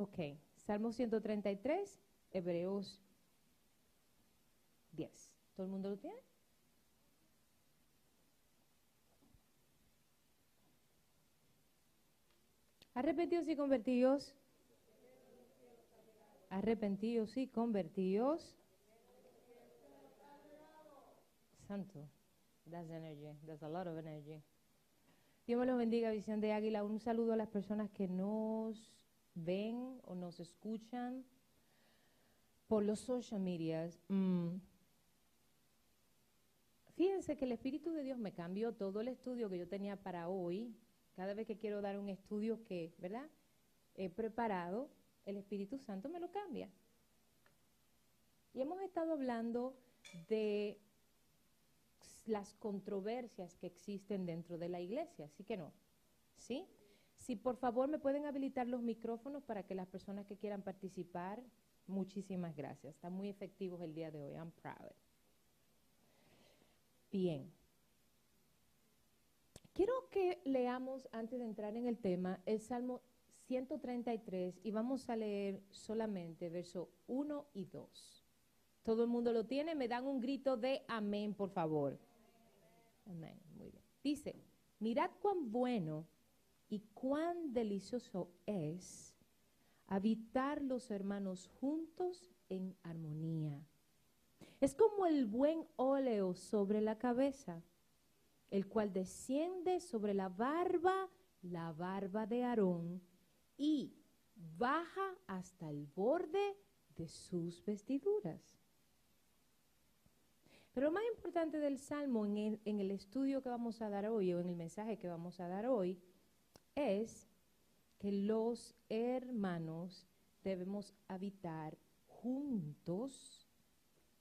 Ok, Salmo 133, Hebreos 10. ¿Todo el mundo lo tiene? Arrepentidos y convertidos. Arrepentidos y convertidos. Santo. That's energy. That's a lot of energy. Dios me los bendiga, Visión de Águila. Un saludo a las personas que nos ven o nos escuchan por los social medias. Mm. Fíjense que el Espíritu de Dios me cambió todo el estudio que yo tenía para hoy. Cada vez que quiero dar un estudio que, ¿verdad? He preparado, el Espíritu Santo me lo cambia. Y hemos estado hablando de las controversias que existen dentro de la iglesia, así que no. ¿Sí? Si por favor me pueden habilitar los micrófonos para que las personas que quieran participar, muchísimas gracias. Están muy efectivos el día de hoy. I'm proud. Bien. Quiero que leamos, antes de entrar en el tema, el Salmo 133 y vamos a leer solamente versos 1 y 2. ¿Todo el mundo lo tiene? Me dan un grito de amén, por favor. Amén. Muy bien. Dice, mirad cuán bueno y cuán delicioso es habitar los hermanos juntos en armonía. Es como el buen óleo sobre la cabeza, el cual desciende sobre la barba, la barba de Aarón, y baja hasta el borde de sus vestiduras. Pero lo más importante del Salmo en el, en el, estudio que vamos a dar hoy o en el mensaje que vamos a dar hoy es que los hermanos debemos habitar juntos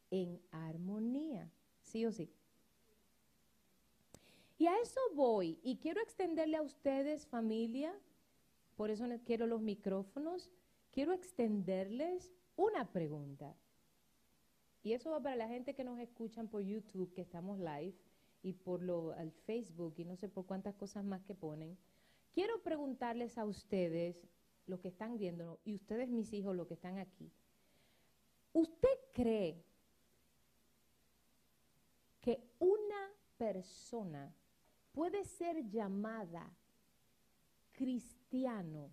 en armonía, sí o sí. Y a eso voy, y quiero extenderle a ustedes, familia, por eso quiero los micrófonos, quiero extenderles una pregunta. Y eso va para la gente que nos escuchan por YouTube, que estamos live, y por lo, al Facebook, y no sé por cuántas cosas más que ponen. Quiero preguntarles a ustedes, los que están viendo, y ustedes mis hijos, los que están aquí, ¿usted cree que una persona puede ser llamada cristiano,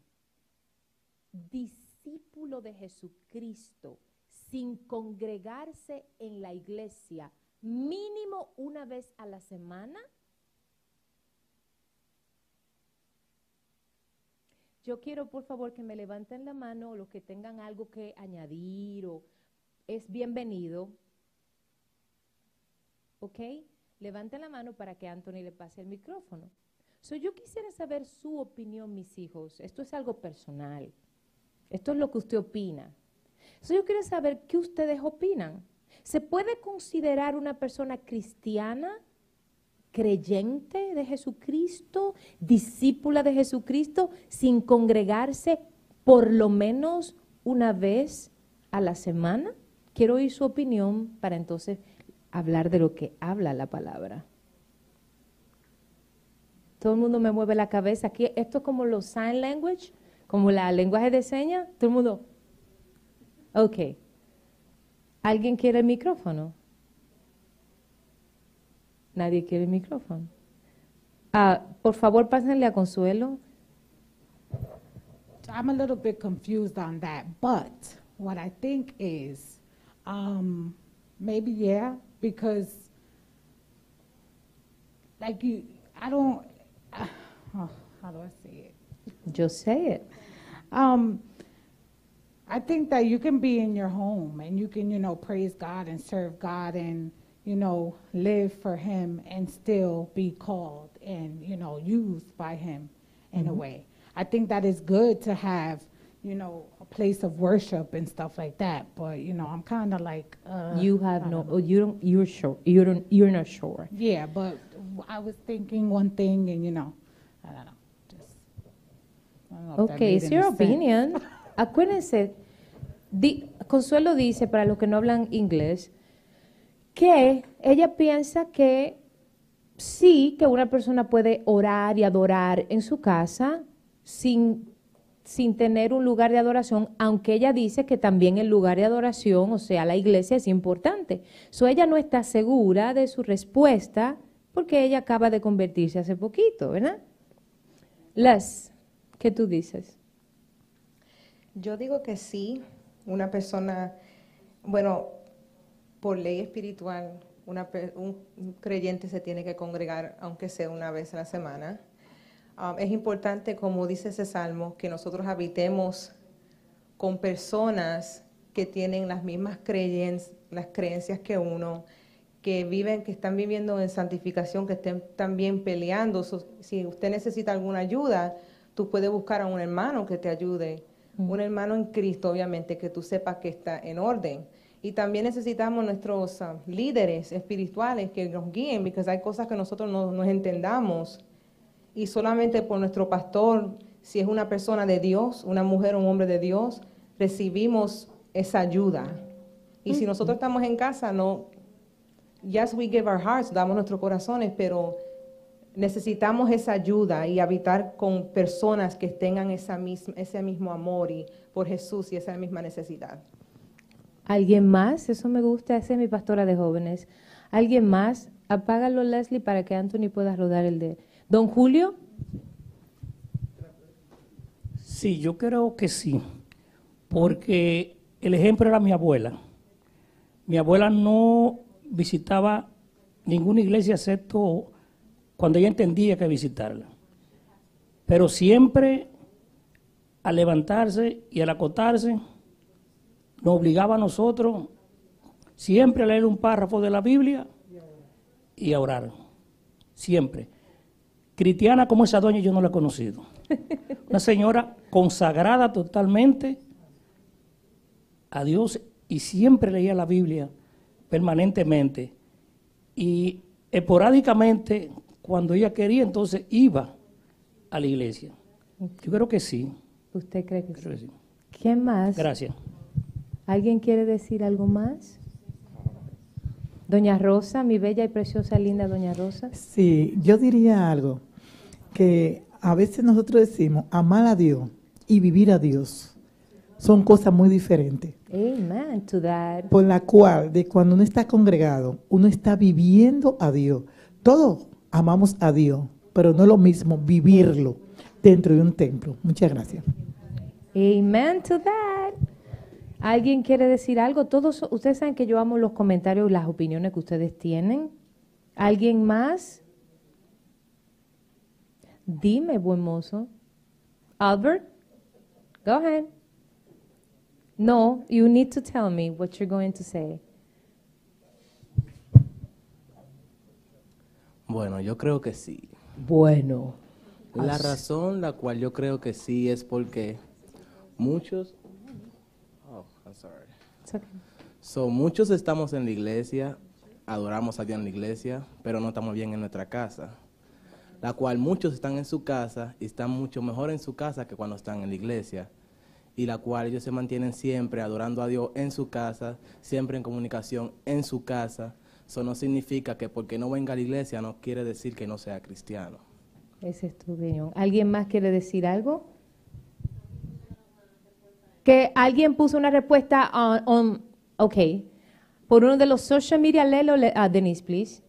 discípulo de Jesucristo, sin congregarse en la iglesia mínimo una vez a la semana? Yo quiero, por favor, que me levanten la mano los que tengan algo que añadir o es bienvenido. ¿Ok? Levanten la mano para que Anthony le pase el micrófono. So, yo quisiera saber su opinión, mis hijos. Esto es algo personal. Esto es lo que usted opina. So, yo quiero saber qué ustedes opinan. ¿Se puede considerar una persona cristiana creyente de Jesucristo, discípula de Jesucristo, sin congregarse por lo menos una vez a la semana? Quiero oír su opinión para entonces hablar de lo que habla la palabra. Todo el mundo me mueve la cabeza. Aquí, esto es como los sign language, como la lenguaje de señas. Todo el mundo. Ok. ¿Alguien quiere el micrófono? Nadie quiere el micrófono. Uh, por favor, pásenle a Consuelo. I'm a little bit confused on that, but what I think is um, maybe, yeah, because like you, I don't, uh, oh, how do I say it? Just say it. Um, I think that you can be in your home and you can, you know, praise God and serve God and you know, live for him and still be called and, you know, used by him in mm-hmm. a way. I think that is good to have, you know, a place of worship and stuff like that. But, you know, I'm kind of like, uh, you have no, oh, you don't, you're sure, you don't, you're not sure. Yeah, but I was thinking one thing and, you know, I don't know, just. Don't know okay, it's your opinion. Acuérdense, di, Consuelo dice, para los que no hablan inglés, que ella piensa que sí, que una persona puede orar y adorar en su casa sin sin tener un lugar de adoración, aunque ella dice que también el lugar de adoración, o sea, la iglesia es importante. So ella no está segura de su respuesta porque ella acaba de convertirse hace poquito, ¿verdad? Les, ¿qué tú dices? Yo digo que sí, una persona, bueno, por ley espiritual, una, un creyente se tiene que congregar, aunque sea una vez a la semana. Um, es importante, como dice ese salmo, que nosotros habitemos con personas que tienen las mismas las creencias que uno, que viven, que están viviendo en santificación, que estén también peleando. si usted necesita alguna ayuda, tú puedes buscar a un hermano que te ayude, un hermano en Cristo, obviamente, que tú sepas que está en orden. Y también necesitamos nuestros uh, líderes espirituales que nos guíen, porque hay cosas que nosotros no nos entendamos. Y solamente por nuestro pastor, si es una persona de Dios, una mujer o un hombre de Dios, recibimos esa ayuda. Y si nosotros estamos en casa, no, yes, we give our hearts, damos nuestros corazones, pero necesitamos esa ayuda y habitar con personas que tengan esa misma, ese mismo amor y por Jesús y esa misma necesidad. ¿Alguien más? Eso me gusta, esa es mi pastora de jóvenes. ¿Alguien más? Apágalo, Leslie, para que Anthony pueda rodar el de... Don Julio. Sí, yo creo que sí, porque el ejemplo era mi abuela. Mi abuela no visitaba ninguna iglesia excepto cuando ella entendía que visitarla. Pero siempre al levantarse y al acotarse, nos obligaba a nosotros siempre a leer un párrafo de la Biblia y a orar. Siempre. Cristiana como esa doña yo no la he conocido. Una señora consagrada totalmente a Dios y siempre leía la Biblia permanentemente. Y esporádicamente cuando ella quería, entonces iba a la iglesia. Yo creo que sí. ¿Usted cree que, sí? ¿Quién más? Gracias. ¿Alguien quiere decir algo más? Doña Rosa, mi bella y preciosa, linda Doña Rosa. Sí, yo diría algo, que a veces nosotros decimos amar a Dios y vivir a Dios son cosas muy diferentes. Amen to that. Por la cual, de cuando uno está congregado, uno está viviendo a Dios. Todo amamos a Dios, pero no es lo mismo vivirlo dentro de un templo. Muchas gracias. Amen to that. ¿Alguien quiere decir algo? Todos ustedes saben que yo amo los comentarios y las opiniones que ustedes tienen. ¿Alguien más? Dime, buen mozo. Albert, go ahead. No, you need to tell me what you're going to say. Bueno, yo creo que sí. Bueno. La razón la cual yo creo que sí es porque muchos... I'm sorry. So, muchos estamos en la iglesia, adoramos a Dios en la iglesia, pero no estamos bien en nuestra casa. La cual muchos están en su casa y están mucho mejor en su casa que cuando están en la iglesia. Y la cual ellos se mantienen siempre adorando a Dios en su casa, siempre en comunicación en su casa eso no significa que porque no venga a la iglesia no quiere decir que no sea cristiano. Esa es tu opinión. ¿Alguien más quiere decir algo? Que alguien puso una respuesta on, ok, por uno de los social media, léelo, a Denise, please.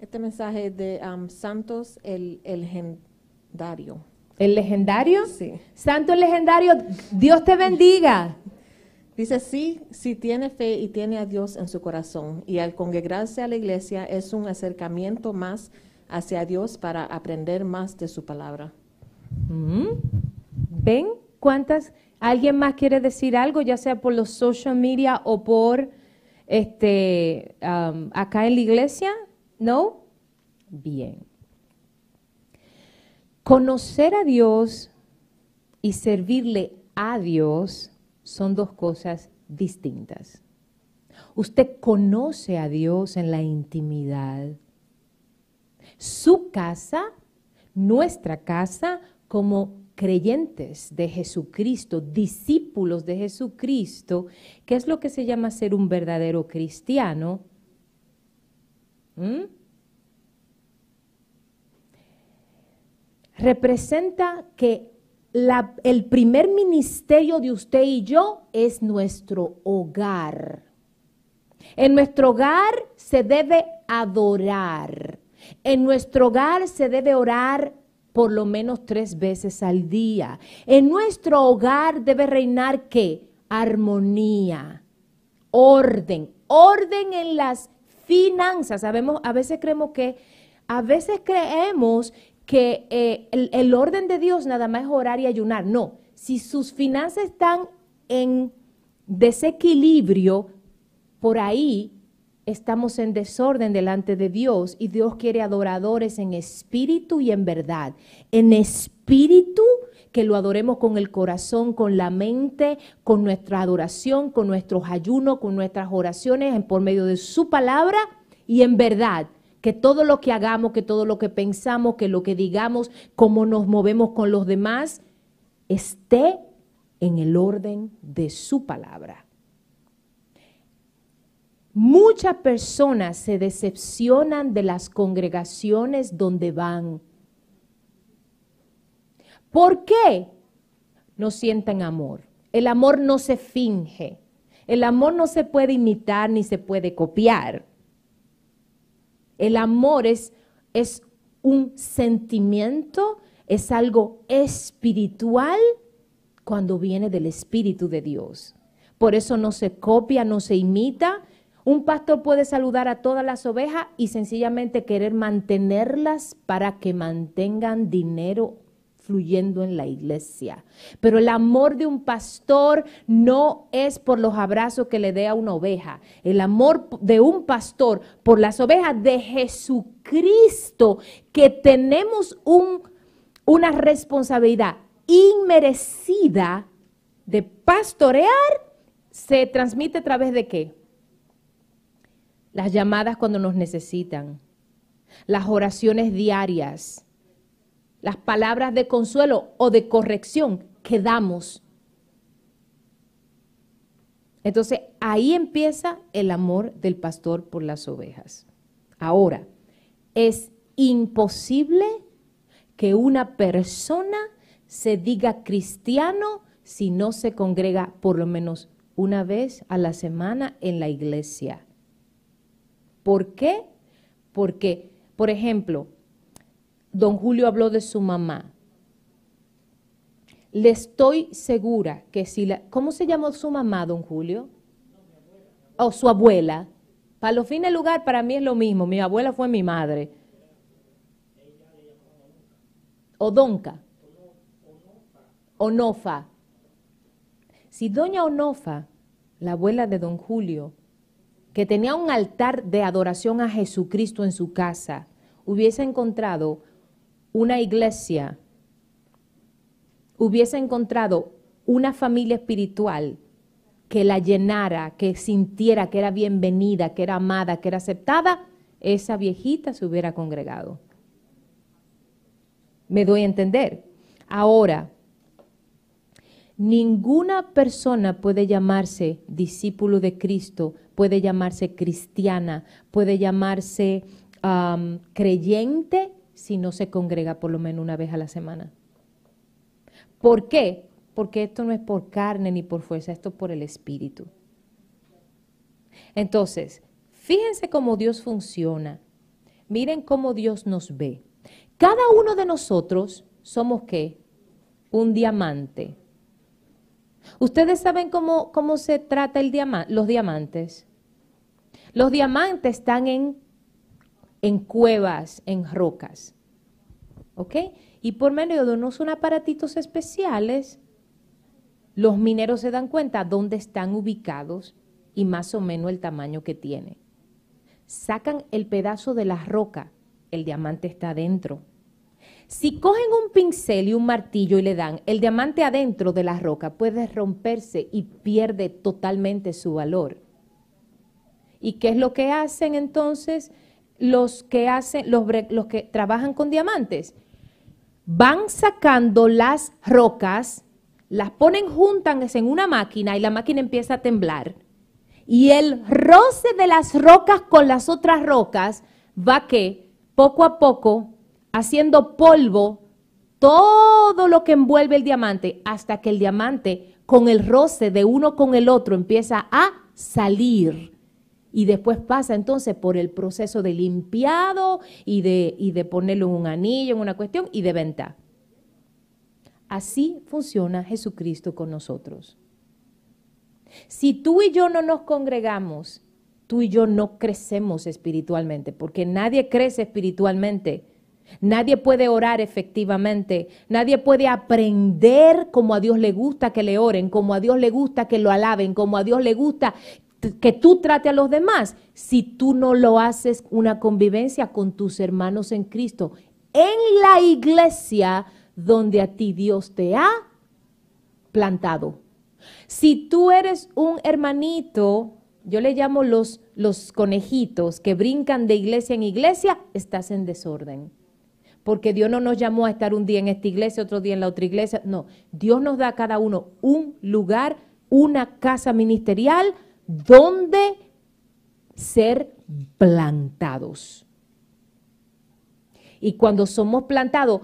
Este mensaje de um, Santos el, el legendario. ¿El legendario? Sí. Santo legendario, Dios te bendiga. Dice, sí, si tiene fe y tiene a Dios en su corazón y al congregarse a la iglesia es un acercamiento más hacia Dios para aprender más de su palabra. Mm. ¿Ven cuántas? ¿Alguien más quiere decir algo, ya sea por los social media o por este um, acá en la iglesia? ¿No? Bien. Conocer a Dios y servirle a Dios son dos cosas distintas. Usted conoce a Dios en la intimidad. Su casa, nuestra casa, como creyentes de Jesucristo, discípulos de Jesucristo, ¿qué es lo que se llama ser un verdadero cristiano? ¿Mm? representa que el primer ministerio de usted y yo es nuestro hogar. En nuestro hogar se debe adorar. En nuestro hogar se debe orar por lo menos tres veces al día. En nuestro hogar debe reinar qué? Armonía, orden, orden en las finanzas. Sabemos, a veces creemos que, a veces creemos que eh, el, el orden de Dios nada más es orar y ayunar. No, si sus finanzas están en desequilibrio, por ahí estamos en desorden delante de Dios y Dios quiere adoradores en espíritu y en verdad. En espíritu, que lo adoremos con el corazón, con la mente, con nuestra adoración, con nuestros ayunos, con nuestras oraciones, por medio de su palabra y en verdad. Que todo lo que hagamos, que todo lo que pensamos, que lo que digamos, cómo nos movemos con los demás, esté en el orden de su palabra. Muchas personas se decepcionan de las congregaciones donde van. ¿Por qué? No sienten amor. El amor no se finge. El amor no se puede imitar ni se puede copiar. El amor es, es un sentimiento, es algo espiritual cuando viene del Espíritu de Dios. Por eso no se copia, no se imita. Un pastor puede saludar a todas las ovejas y sencillamente querer mantenerlas para que mantengan dinero fluyendo en la iglesia. Pero el amor de un pastor no es por los abrazos que le dé a una oveja. El amor de un pastor por las ovejas de Jesucristo, que tenemos un, una responsabilidad inmerecida de pastorear, se transmite a través de qué? Las llamadas cuando nos necesitan, las oraciones diarias, las palabras de consuelo o de corrección que damos. Entonces ahí empieza el amor del pastor por las ovejas. Ahora, es imposible que una persona se diga cristiano si no se congrega por lo menos una vez a la semana en la iglesia. ¿Por qué? Porque, por ejemplo, don Julio habló de su mamá. Le estoy segura que si la... ¿Cómo se llamó su mamá, don Julio? O su abuela. Para los fines lugar, para mí es lo mismo. Mi abuela fue mi madre. Odonca. Onofa. Si doña Onofa, la abuela de don Julio, que tenía un altar de adoración a Jesucristo en su casa, hubiese encontrado una iglesia, hubiese encontrado una familia espiritual que la llenara, que sintiera que era bienvenida, que era amada, que era aceptada, esa viejita se hubiera congregado. Me doy a entender. Ahora, ninguna persona puede llamarse discípulo de Cristo, puede llamarse cristiana, puede llamarse creyente si no se congrega por lo menos una vez a la semana. ¿Por qué? Porque esto no es por carne ni por fuerza, esto es por el Espíritu. Entonces, fíjense cómo Dios funciona. Miren cómo Dios nos ve. Cada uno de nosotros somos qué? Un diamante. ¿Ustedes saben cómo, cómo se trata el los diamantes? Los diamantes están en, en cuevas, en rocas. ¿Ok? Y por medio de unos aparatitos especiales, los mineros se dan cuenta dónde están ubicados y más o menos el tamaño que tiene. Sacan el pedazo de la roca, el diamante está adentro. Si cogen un pincel y un martillo y le dan el diamante adentro de la roca, puede romperse y pierde totalmente su valor. ¿Y qué es lo que hacen entonces los que hacen los, que trabajan con diamantes? Van sacando las rocas, las ponen juntas en una máquina y la máquina empieza a temblar. Y el roce de las rocas con las otras rocas va que poco a poco haciendo polvo todo lo que envuelve el diamante hasta que el diamante con el roce de uno con el otro empieza a salir y después pasa entonces por el proceso de limpiado y de, y de ponerlo en un anillo, en una cuestión y de venta. Así funciona Jesucristo con nosotros. Si tú y yo no nos congregamos, tú y yo no crecemos espiritualmente, porque nadie crece espiritualmente. Nadie puede orar efectivamente. Nadie puede aprender como a Dios le gusta que le oren, como a Dios le gusta que lo alaben, como a Dios le gusta que tú trate a los demás si tú no lo haces una convivencia con tus hermanos en Cristo en la iglesia donde a ti Dios te ha plantado. Si tú eres un hermanito, yo le llamo los, los conejitos que brincan de iglesia en iglesia, estás en desorden. Porque Dios no nos llamó a estar un día en esta iglesia, otro día en la otra iglesia. No, Dios nos da a cada uno un lugar, una casa ministerial donde ser plantados. Y cuando somos plantados,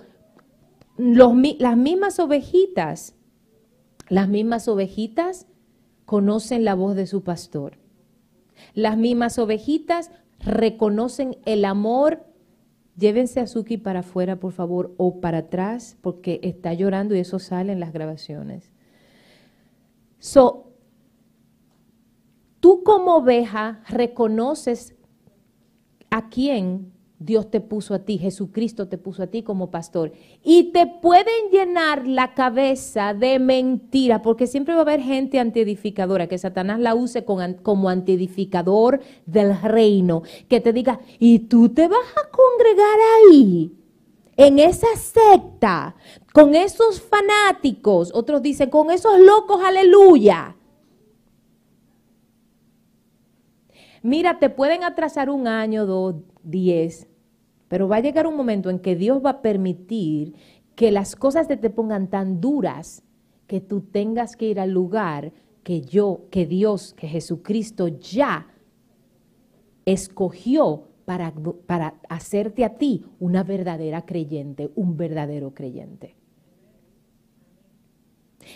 las mismas ovejitas, las mismas ovejitas conocen la voz de su pastor. Las mismas ovejitas reconocen el amor. Llévense a Suki para afuera, por favor, o para atrás, porque está llorando y eso sale en las grabaciones. So, tú como oveja reconoces a quién Dios te puso a ti, Jesucristo te puso a ti como pastor. Y te pueden llenar la cabeza de mentira, porque siempre va a haber gente antiedificadora, que Satanás la use como antiedificador del reino, que te diga, y tú te vas a congregar ahí, en esa secta, con esos fanáticos, otros dicen, con esos locos, aleluya. Mira, te pueden atrasar un año, dos, diez, pero va a llegar un momento en que Dios va a permitir que las cosas te, te pongan tan duras que tú tengas que ir al lugar que yo, que Dios, que Jesucristo ya escogió para, para hacerte a ti una verdadera creyente, un verdadero creyente.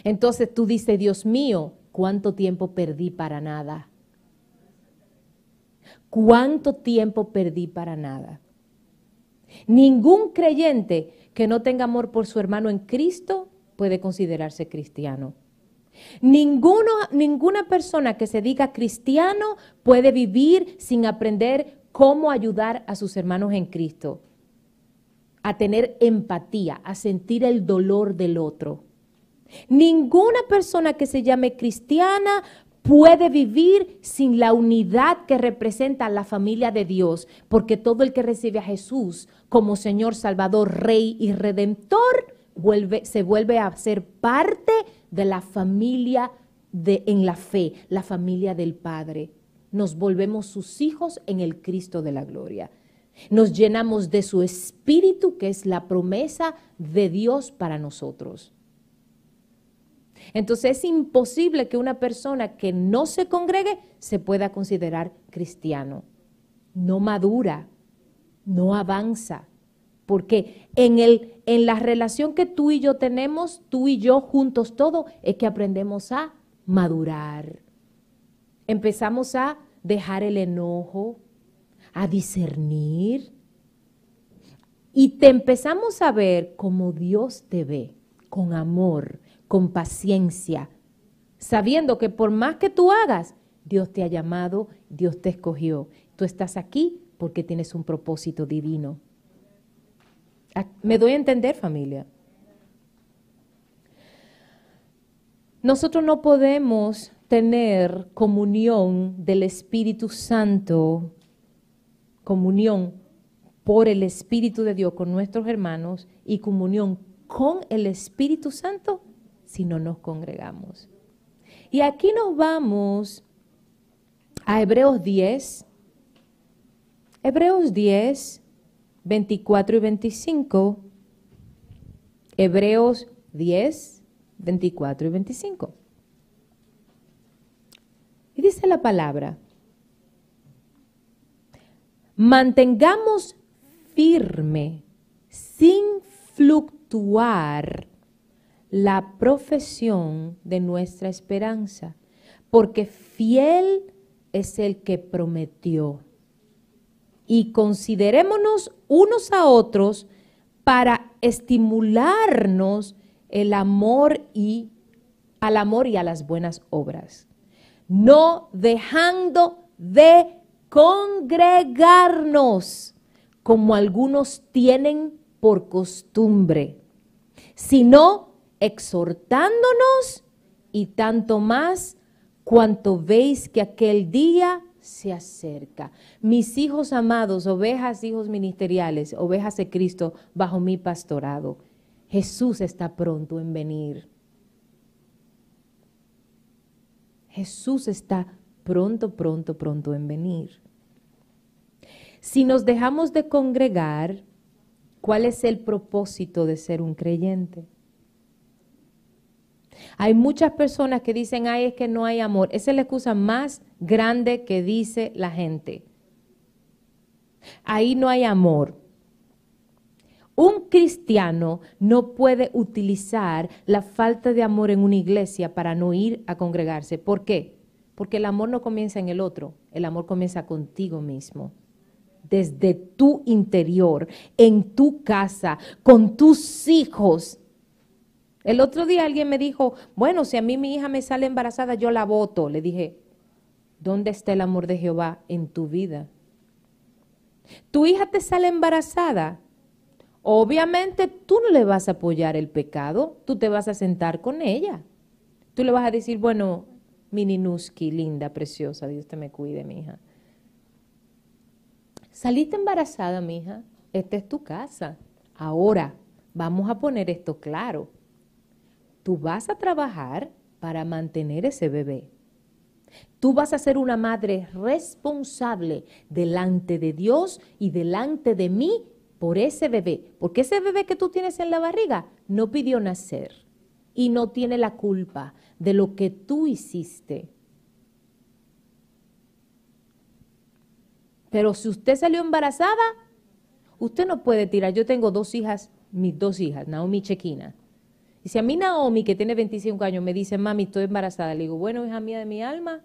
Entonces tú dices, Dios mío, ¿cuánto tiempo perdí para nada? ¿Cuánto tiempo perdí para nada? Ningún creyente que no tenga amor por su hermano en Cristo puede considerarse cristiano. Ninguna persona que se diga cristiano puede vivir sin aprender cómo ayudar a sus hermanos en Cristo, a tener empatía, a sentir el dolor del otro. Ninguna persona que se llame cristiana puede vivir sin la unidad que representa la familia de Dios, porque todo el que recibe a Jesús como Señor, Salvador, Rey y Redentor, se vuelve a ser parte de la familia de, en la fe, la familia del Padre. Nos volvemos sus hijos en el Cristo de la gloria. Nos llenamos de su espíritu, que es la promesa de Dios para nosotros. Entonces es imposible que una persona que no se congregue se pueda considerar cristiano. No madura, no avanza. Porque en, el, en la relación que tú y yo tenemos, tú y yo juntos todo, es que aprendemos a madurar. Empezamos a dejar el enojo, a discernir. Y te empezamos a ver como Dios te ve, con amor, con paciencia, sabiendo que por más que tú hagas, Dios te ha llamado, Dios te escogió. Tú estás aquí porque tienes un propósito divino. Ah, ¿Me doy a entender, familia? Nosotros no podemos tener comunión del Espíritu Santo, comunión por el Espíritu de Dios con nuestros hermanos y comunión con el Espíritu Santo si no nos congregamos. Y aquí nos vamos a Hebreos 10, Hebreos 10, 24 y 25. Hebreos 10, 24 y 25. Y dice la palabra, mantengamos firme, sin fluctuar la profesión de nuestra esperanza, porque fiel es el que prometió. Y considerémonos unos a otros para estimularnos el amor y al amor y a las buenas obras, no dejando de congregarnos como algunos tienen por costumbre, sino exhortándonos y tanto más cuanto veis que aquel día se acerca. Mis hijos amados, ovejas, hijos ministeriales, ovejas de Cristo bajo mi pastorado. Jesús está pronto en venir. Jesús está pronto, pronto, pronto en venir. Si nos dejamos de congregar, ¿cuál es el propósito de ser un creyente? Hay muchas personas que dicen, ay, es que no hay amor. Esa es la excusa más grande que dice la gente. Ahí no hay amor. Un cristiano no puede utilizar la falta de amor en una iglesia para no ir a congregarse. ¿Por qué? Porque el amor no comienza en el otro, el amor comienza contigo mismo. Desde tu interior, en tu casa, con tus hijos. El otro día alguien me dijo, bueno, si a mí mi hija me sale embarazada, yo la voto. Le dije, ¿dónde está el amor de Jehová en tu vida? Tu hija te sale embarazada, Obviamente tú no le vas a apoyar el pecado, tú te vas a sentar con ella. Tú le vas a decir, bueno, Mininuski, linda, preciosa, Dios te me cuide, mi hija. Saliste embarazada, mi hija, esta es tu casa. Ahora, vamos a poner esto claro. Tú vas a trabajar para mantener ese bebé. Tú vas a ser una madre responsable delante de Dios y delante de mí por ese bebé, porque ese bebé que tú tienes en la barriga no pidió nacer y no tiene la culpa de lo que tú hiciste. Pero si usted salió embarazada, usted no puede tirar. Yo tengo dos hijas, mis dos hijas, Naomi Chequina. Y si a mí Naomi, que tiene 25 años, me dice, mami, estoy embarazada, le digo, bueno, hija mía de mi alma,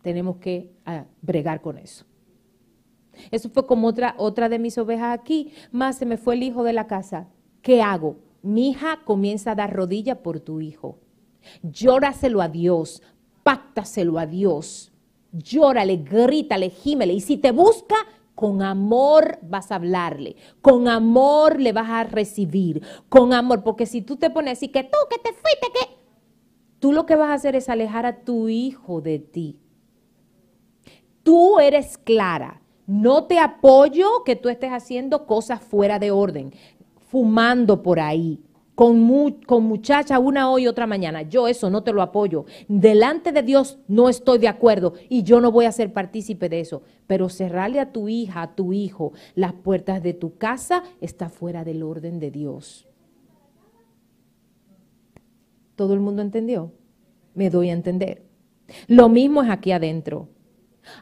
tenemos que ah, bregar con eso. Eso fue como otra, otra de mis ovejas aquí. Más se me fue el hijo de la casa. ¿Qué hago? Mi hija comienza a dar rodilla por tu hijo. Llóraselo a Dios, páctaselo a Dios. Llórale, grítale, gímele. Y si te busca, con amor vas a hablarle, con amor le vas a recibir, con amor, porque si tú te pones así que tú, que te fuiste, que tú lo que vas a hacer es alejar a tu hijo de ti. Tú eres clara, no te apoyo que tú estés haciendo cosas fuera de orden, fumando por ahí, con, con muchacha una hoy y otra mañana. Yo eso no te lo apoyo. Delante de Dios no estoy de acuerdo y yo no voy a ser partícipe de eso. Pero cerrarle a tu hija, a tu hijo, las puertas de tu casa está fuera del orden de Dios. ¿Todo el mundo entendió? Me doy a entender. Lo mismo es aquí adentro.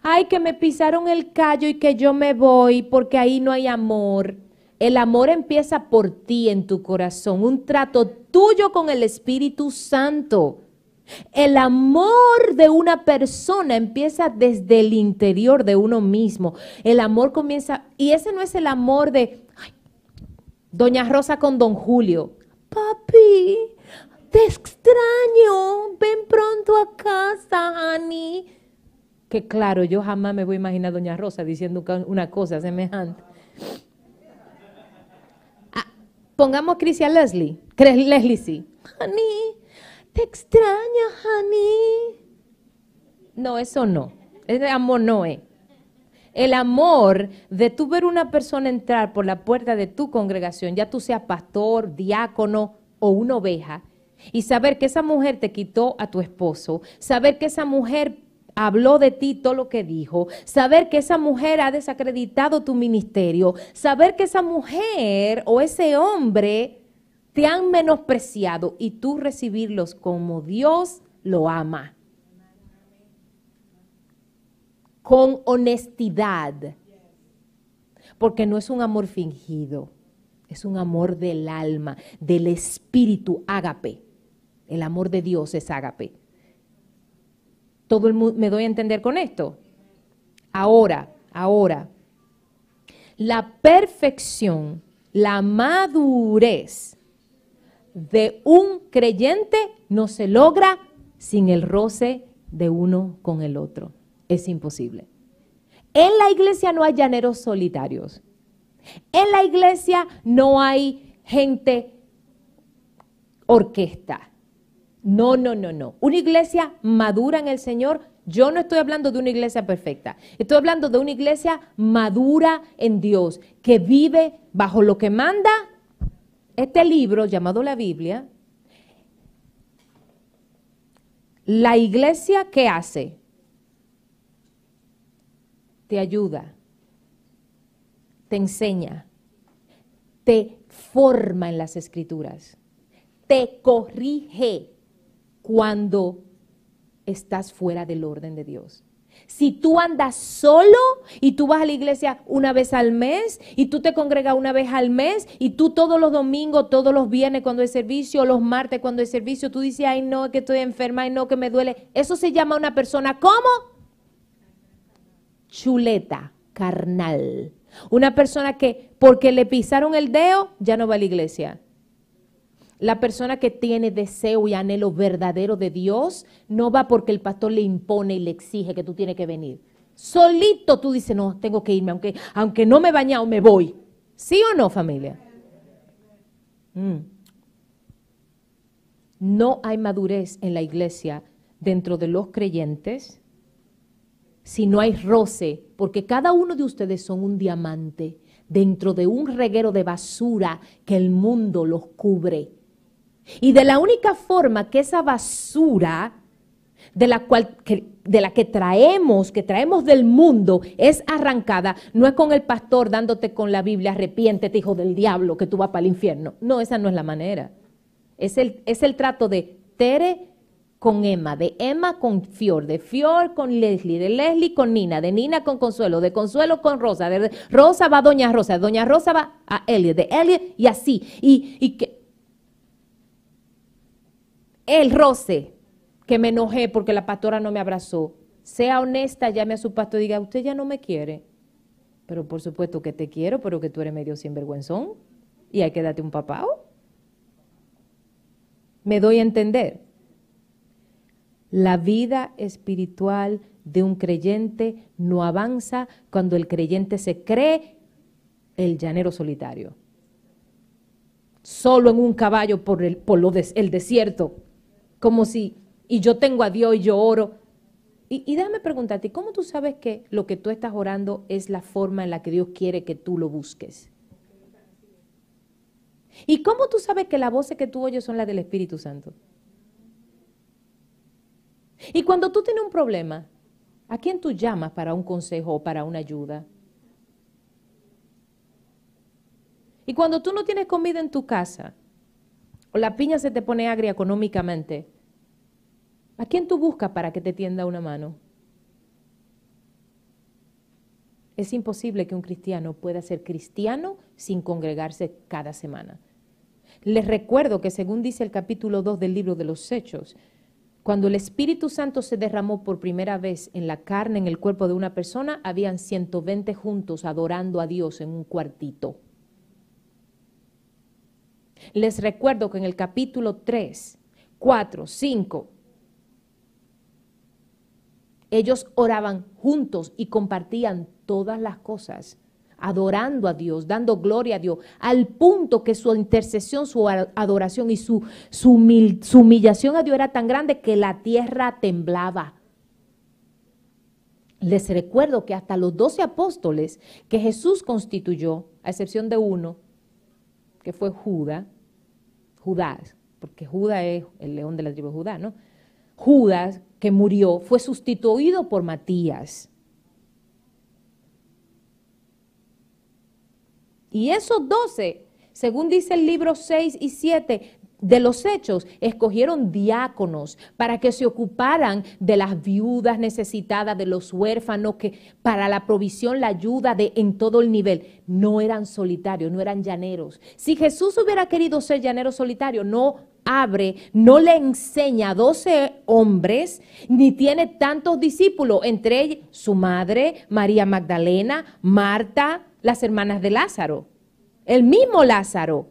Ay, que me pisaron el callo y que yo me voy porque ahí no hay amor. El amor empieza por ti en tu corazón, un trato tuyo con el Espíritu Santo. El amor de una persona empieza desde el interior de uno mismo. El amor comienza, y ese no es el amor de Doña Rosa con Don Julio. Papi, te extraño, ven pronto a casa, Annie que claro, yo jamás me voy a imaginar a Doña Rosa diciendo una cosa semejante. Pongamos a Leslie. Leslie sí. Honey, te extraña, honey. No, eso no. Ese amor no es. El amor de tú ver una persona entrar por la puerta de tu congregación, ya tú seas pastor, diácono o una oveja, y saber que esa mujer te quitó a tu esposo, saber que esa mujer habló de ti todo lo que dijo, saber que esa mujer ha desacreditado tu ministerio, saber que esa mujer o ese hombre te han menospreciado y tú recibirlos como Dios lo ama. Con honestidad. Porque no es un amor fingido, Es un amor del alma, del espíritu, ágape. El amor de Dios es ágape. ¿Todo el mundo me doy a entender con esto? Ahora, ahora, la perfección, la madurez de un creyente no se logra sin el roce de uno con el otro. Es imposible. En la iglesia no hay llaneros solitarios. En la iglesia no hay gente orquesta. No, no, no, no. Una iglesia madura en el Señor. Yo no estoy hablando de una iglesia perfecta. Estoy hablando de una iglesia madura en Dios, que vive bajo lo que manda este libro llamado la Biblia. La iglesia que hace te ayuda, te enseña, te forma en las escrituras, te corrige cuando estás fuera del orden de Dios. Si tú andas solo y tú vas a la iglesia una vez al mes y tú te congregas una vez al mes y tú todos los domingos, todos los viernes cuando hay servicio, los martes cuando hay servicio, tú dices, ay no, que estoy enferma, ay no, que me duele. Eso se llama una persona como chuleta, carnal. Una persona que porque le pisaron el dedo ya no va a la iglesia. La persona que tiene deseo y anhelo verdadero de Dios no va porque el pastor le impone y le exige que tú tienes que venir. Solito tú dices, no, tengo que irme, aunque, aunque no me he bañado, me voy. ¿Sí o no, familia? Mm. No hay madurez en la iglesia dentro de los creyentes si no hay roce, porque cada uno de ustedes son un diamante dentro de un reguero de basura que el mundo los cubre. Y de la única forma que esa basura de la cual de la que traemos, que traemos del mundo, es arrancada, no es con el pastor dándote con la Biblia, arrepiéntete, hijo del diablo, que tú vas para el infierno. No, esa no es la manera. Es el, es el trato de Tere con Emma, de Emma con Fior, de Fior con Leslie, de Leslie con Nina, de Nina con Consuelo, de Consuelo con Rosa, de Rosa va Doña Rosa, Doña Rosa va a Elliot, de Elliot y así. Y, y que el roce que me enojé porque la pastora no me abrazó, sea honesta, llame a su pastor y diga, usted ya no me quiere. Pero por supuesto que te quiero, pero que tú eres medio sinvergüenzón y hay que darte un papao. Me doy a entender. La vida espiritual de un creyente no avanza cuando el creyente se cree el llanero solitario. Solo en un caballo por el, por el desierto, como si, y yo tengo a Dios y yo oro. Y, y déjame preguntarte, ¿cómo tú sabes que lo que tú estás orando es la forma en la que Dios quiere que tú lo busques? ¿Y cómo tú sabes que las voces que tú oyes son las del Espíritu Santo? Y cuando tú tienes un problema, ¿a quién tú llamas para un consejo o para una ayuda? Y cuando tú no tienes comida en tu casa, o la piña se te pone agria económicamente, ¿a quién tú buscas para que te tienda una mano? Es imposible que un cristiano pueda ser cristiano sin congregarse cada semana. Les recuerdo que según dice el capítulo 2 del libro de los Hechos, cuando el Espíritu Santo se derramó por primera vez en la carne, en el cuerpo de una persona, habían 120 juntos adorando a Dios en un cuartito. Les recuerdo que en el capítulo 3, 4, 5, ellos oraban juntos y compartían todas las cosas adorando a Dios, dando gloria a Dios, al punto que su intercesión, su adoración y su, humillación a Dios era tan grande que la tierra temblaba. Les recuerdo que hasta los doce apóstoles que Jesús constituyó, a excepción de uno, que fue Judas, Judas, porque Judas es el león de la tribu de Judá, ¿no? Judas, que murió, fue sustituido por Matías. Y esos doce, según dice el libro 6 y 7, de los hechos, escogieron diáconos para que se ocuparan de las viudas necesitadas, de los huérfanos, que para la provisión, la ayuda de en todo el nivel. No eran solitarios, no eran llaneros. Si Jesús hubiera querido ser llanero solitario, no abre, no le enseña a 12 hombres, ni tiene tantos discípulos, entre ellos su madre, María Magdalena, Marta, las hermanas de Lázaro, el mismo Lázaro.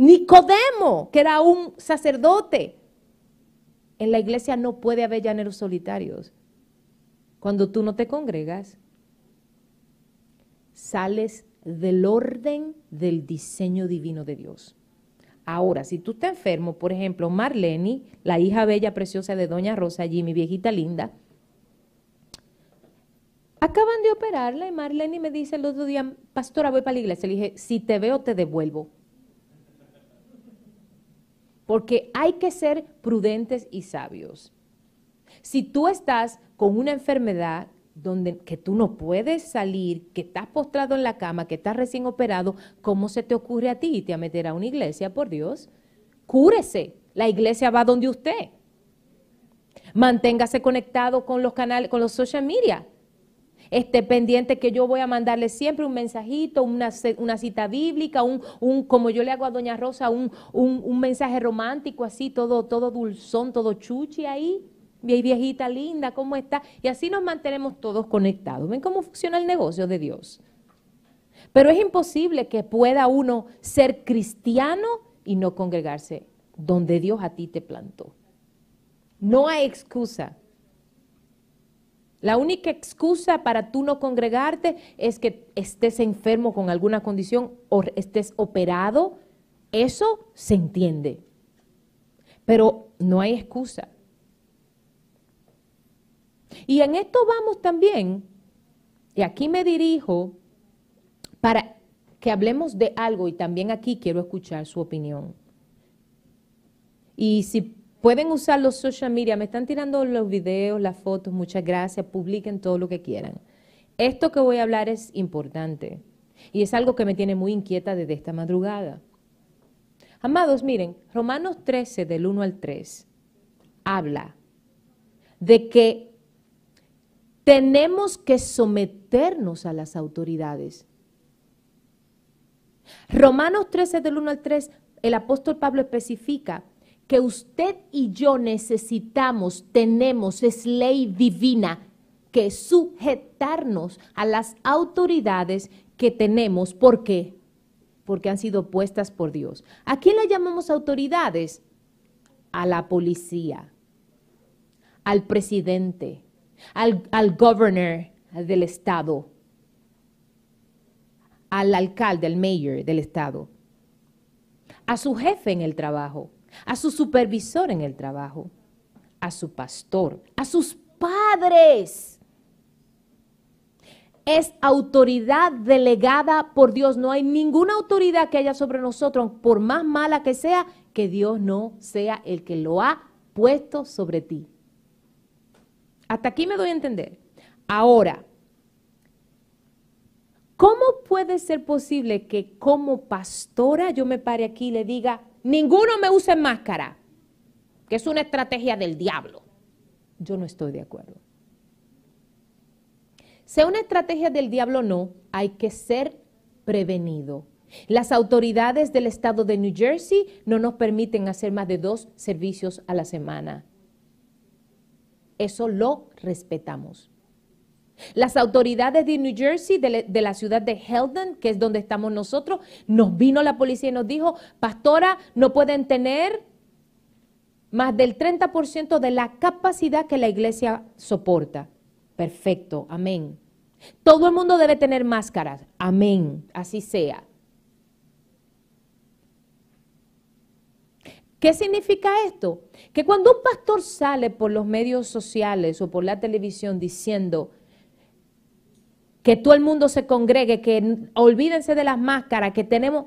Nicodemo, que era un sacerdote. En la iglesia no puede haber llaneros solitarios. Cuando tú no te congregas, sales del orden del diseño divino de Dios. Ahora, si tú estás enfermo, por ejemplo, Marlene, la hija bella, preciosa de Doña Rosa, allí, mi viejita linda, acaban de operarla y Marlene me dice el otro día, pastora, voy para la iglesia. Le dije, si te veo, te devuelvo porque hay que ser prudentes y sabios. Si tú estás con una enfermedad donde que tú no puedes salir, que estás postrado en la cama, que estás recién operado, ¿cómo se te ocurre a ti te a meter a una iglesia, por Dios? Cúrese. La iglesia va donde usted. Manténgase conectado con los canales, con los social media esté pendiente que yo voy a mandarle siempre un mensajito, una, cita bíblica, un, un, como yo le hago a Doña Rosa, un, un, mensaje romántico así, todo, todo dulzón, todo chuchi ahí. Mi viejita linda, ¿cómo está? Y así nos mantenemos todos conectados. ¿Ven cómo funciona el negocio de Dios? Pero es imposible que pueda uno ser cristiano y no congregarse donde Dios a ti te plantó. No hay excusa. La única excusa para tú no congregarte es que estés enfermo con alguna condición o estés operado. Eso se entiende. Pero no hay excusa. Y en esto vamos también, y aquí me dirijo para que hablemos de algo y también aquí quiero escuchar su opinión. Y si Pueden usar los social media, me están tirando los videos, las fotos, muchas gracias, publiquen todo lo que quieran. Esto que voy a hablar es importante y es algo que me tiene muy inquieta desde esta madrugada. Amados, miren, Romanos 13 del 1 al 3 habla de que tenemos que someternos a las autoridades. Romanos 13 del 1 al 3, el apóstol Pablo especifica que usted y yo necesitamos, tenemos, es ley divina, que sujetarnos a las autoridades que tenemos. ¿Por qué? Porque han sido puestas por Dios. ¿A quién le llamamos autoridades? A la policía, al presidente, al, al governor del estado, al alcalde, al mayor del estado, a su jefe en el trabajo a su supervisor en el trabajo, a su pastor, a sus padres. Es autoridad delegada por Dios. No hay ninguna autoridad que haya sobre nosotros, por más mala que sea, que Dios no sea el que lo ha puesto sobre ti. Hasta aquí me doy a entender. Ahora, ¿cómo puede ser posible que como pastora yo me pare aquí y le diga, ninguno me use máscara, que es una estrategia del diablo. Yo no estoy de acuerdo. Sea una estrategia del diablo o no, hay que ser prevenido. Las autoridades del estado de New Jersey no nos permiten hacer más de dos servicios a la semana. Eso lo respetamos. Las autoridades de New Jersey, de, la ciudad de Heldon, que es donde estamos nosotros, nos vino la policía y nos dijo, pastora, no pueden tener más del 30% de la capacidad que la iglesia soporta. Perfecto, amén. Todo el mundo debe tener máscaras, amén, así sea. ¿Qué significa esto? Que cuando un pastor sale por los medios sociales o por la televisión diciendo, que todo el mundo se congregue, que olvídense de las máscaras, que tenemos,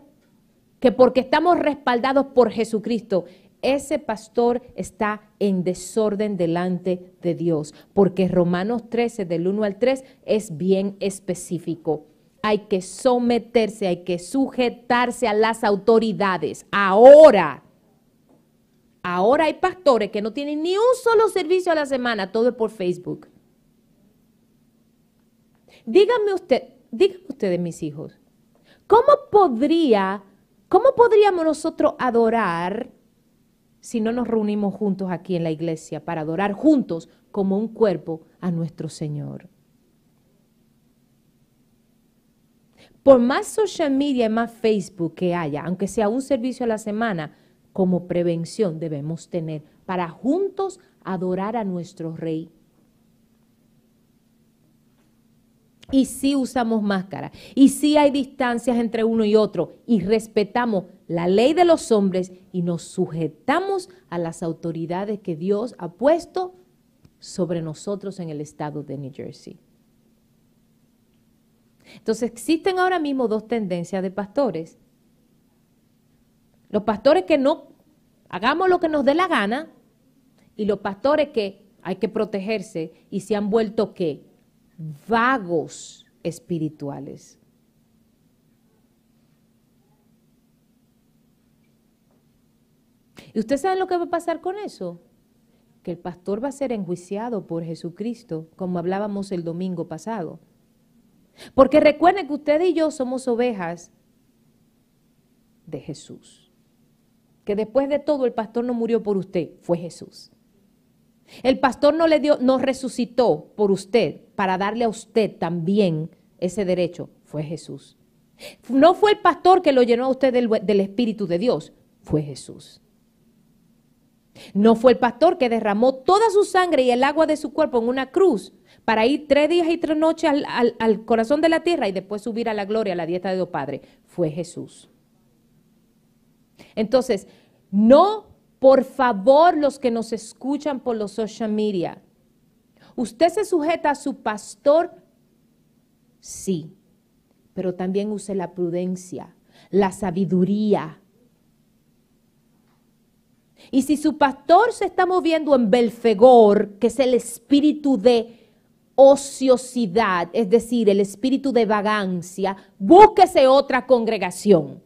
que porque estamos respaldados por Jesucristo, ese pastor está en desorden delante de Dios, porque Romanos 13 del 1 al 3 es bien específico. Hay que someterse, hay que sujetarse a las autoridades. Ahora, Ahora hay pastores que no tienen ni un solo servicio a la semana, todo es por Facebook. Díganme usted, díganme ustedes, mis hijos, ¿cómo podría, cómo podríamos nosotros adorar si no nos reunimos juntos aquí en la iglesia para adorar juntos como un cuerpo a nuestro Señor? Por más social media y más Facebook que haya, aunque sea un servicio a la semana, como prevención debemos tener para juntos adorar a nuestro Rey. Y si usamos máscara, y si hay distancias entre uno y otro, y respetamos la ley de los hombres y nos sujetamos a las autoridades que Dios ha puesto sobre nosotros en el estado de New Jersey. Entonces existen ahora mismo dos tendencias de pastores. Los pastores que no hagamos lo que nos dé la gana y los pastores que hay que protegerse y se han vuelto qué? Vagos espirituales. ¿Y usted sabe lo que va a pasar con eso? Que el pastor va a ser enjuiciado por Jesucristo, como hablábamos el domingo pasado. Porque recuerden que usted y yo somos ovejas de Jesús. Que después de todo el pastor no murió por usted, fue Jesús. El pastor no le dio, no resucitó por usted para darle a usted también ese derecho, fue Jesús. No fue el pastor que lo llenó a usted del, Espíritu de Dios, fue Jesús. No fue el pastor que derramó toda su sangre y el agua de su cuerpo en una cruz para ir tres días y tres noches al, corazón de la tierra y después subir a la gloria, a la dieta de Dios Padre. Fue Jesús. Entonces, no, por favor, los que nos escuchan por los social media, ¿usted se sujeta a su pastor? Sí, pero también use la prudencia, la sabiduría. Y si su pastor se está moviendo en Belfegor, que es el espíritu de ociosidad, es decir, el espíritu de vagancia, búsquese otra congregación.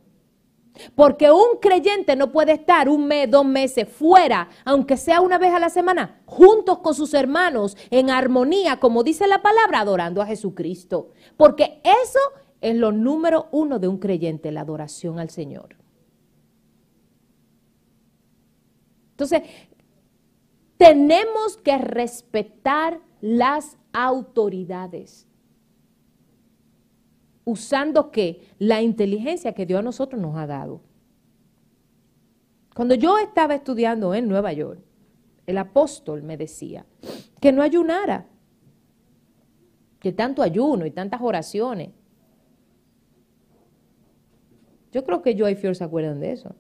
Porque un creyente no puede estar un mes, dos meses fuera, aunque sea una vez a la semana, juntos con sus hermanos, en armonía, como dice la palabra, adorando a Jesucristo. Porque eso es lo número uno de un creyente, la adoración al Señor. Entonces, tenemos que respetar las autoridades. Usando que la inteligencia que Dios a nosotros nos ha dado. Cuando yo estaba estudiando en Nueva York, el apóstol me decía que no ayunara, que tanto ayuno y tantas oraciones. Yo creo que yo y Fior se acuerdan de eso.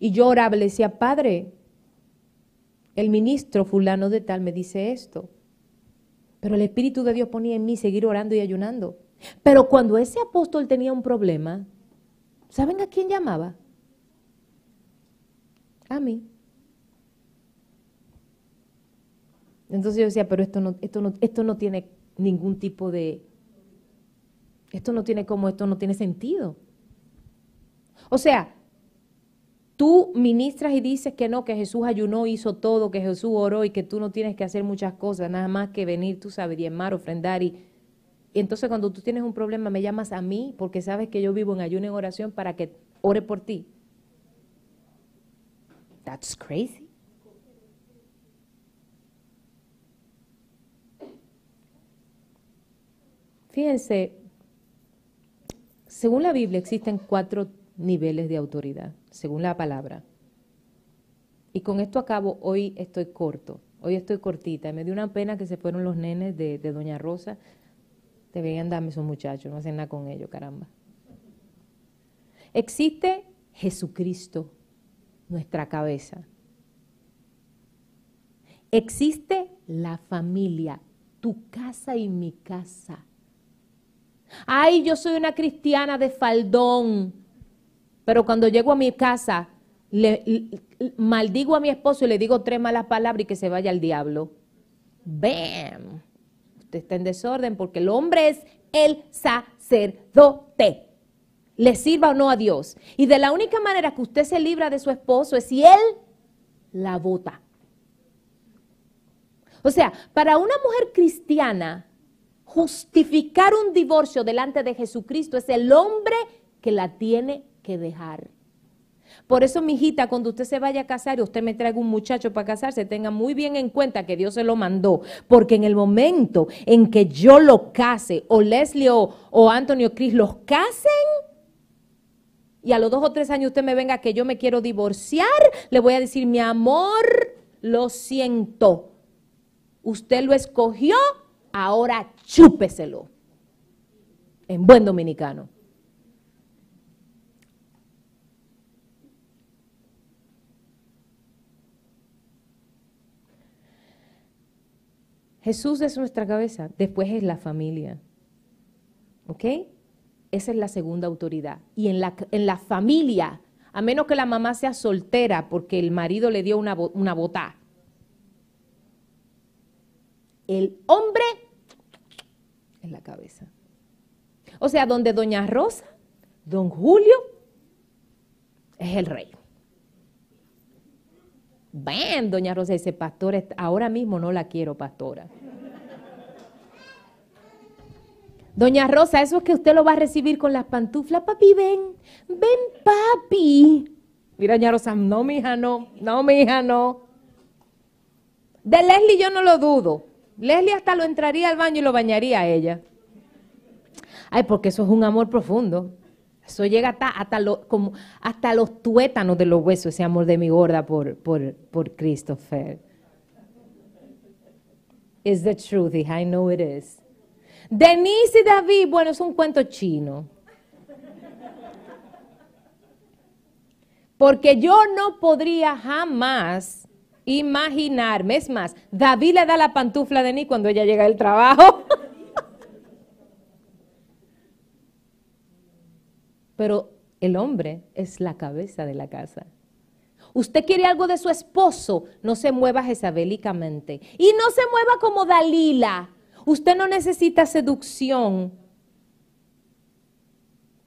Y yo oraba, le decía, Padre, el ministro fulano de tal me dice esto. Pero el Espíritu de Dios ponía en mí seguir orando y ayunando. Pero cuando ese apóstol tenía un problema, ¿saben a quién llamaba? A mí. Entonces yo decía, pero esto no, esto no, esto no tiene ningún tipo de, esto no tiene como, esto no tiene sentido. O sea, tú ministras y dices que no, que Jesús ayunó, hizo todo, que Jesús oró y que tú no tienes que hacer muchas cosas, nada más que venir, tú sabes, diezmar, ofrendar y, y entonces cuando tú tienes un problema me llamas a mí porque sabes que yo vivo en ayuno en oración para que ore por ti. That's crazy. Fíjense, según la Biblia existen cuatro niveles de autoridad según la palabra. Y con esto acabo, hoy estoy corto, hoy estoy cortita. Me dio una pena que se fueron los nenes de, Doña Rosa. Deberían darme esos muchachos, no hacen nada con ellos, caramba. Existe Jesucristo, nuestra cabeza. Existe la familia, tu casa y mi casa. Ay, yo soy una cristiana de faldón. Pero cuando llego a mi casa, le, maldigo a mi esposo y le digo tres malas palabras y que se vaya al diablo. ¡Bam! Usted está en desorden porque el hombre es el sacerdote. le sirva o no a Dios. Y de la única manera que usted se libra de su esposo es si él la vota. O sea, para una mujer cristiana, justificar un divorcio delante de Jesucristo es el hombre que la tiene dejar. Por eso, mi hijita, cuando usted se vaya a casar y usted me traiga un muchacho para casarse, tenga muy bien en cuenta que Dios se lo mandó. Porque en el momento en que yo lo case, o Leslie o, o Antonio Chris los casen, y a los dos o tres años usted me venga que yo me quiero divorciar, le voy a decir, mi amor, lo siento. Usted lo escogió, ahora chúpeselo. En buen dominicano. Jesús es nuestra cabeza, después es la familia. ¿Ok? Esa es la segunda autoridad. Y en la, en la familia, a menos que la mamá sea soltera porque el marido le dio una, una bota, el hombre en la cabeza. O sea, donde doña Rosa, don Julio, es el rey. Ven, doña Rosa dice, pastor, ahora mismo no la quiero, pastora. Doña Rosa, eso es que usted lo va a recibir con las pantuflas. Papi, ven, ven, papi. Mira, doña Rosa, no, mi hija, no, no, mi hija, no. De Leslie yo no lo dudo. Leslie hasta lo entraría al baño y lo bañaría a ella. Ay, porque eso es un amor profundo. Eso llega hasta, hasta, como, hasta los tuétanos de los huesos, ese amor de mi gorda por, por, por Christopher. Is the truth, I know it is. Denise y David, bueno, es un cuento chino. Porque yo no podría jamás imaginarme, es más, David le da la pantufla a Denise cuando ella llega del trabajo. Pero el hombre es la cabeza de la casa. Usted quiere algo de su esposo, no se mueva jezabélicamente. Y no se mueva como Dalila, Usted no necesita seducción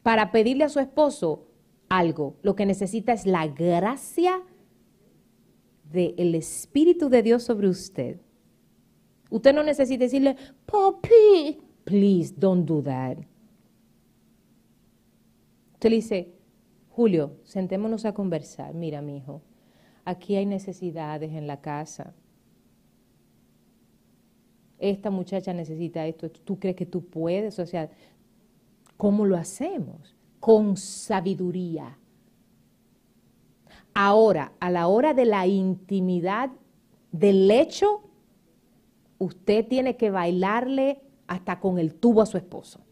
para pedirle a su esposo algo. Lo que necesita es la gracia del Espíritu de Dios sobre usted. Usted no necesita decirle, papi, please don't do that. Usted le dice, Julio, sentémonos a conversar. Mira, mi hijo, aquí hay necesidades en la casa esta muchacha necesita esto, tú crees que tú puedes, o sea, ¿cómo lo hacemos? Con sabiduría. Ahora, a la hora de la intimidad del lecho, usted tiene que bailarle hasta con el tubo a su esposo.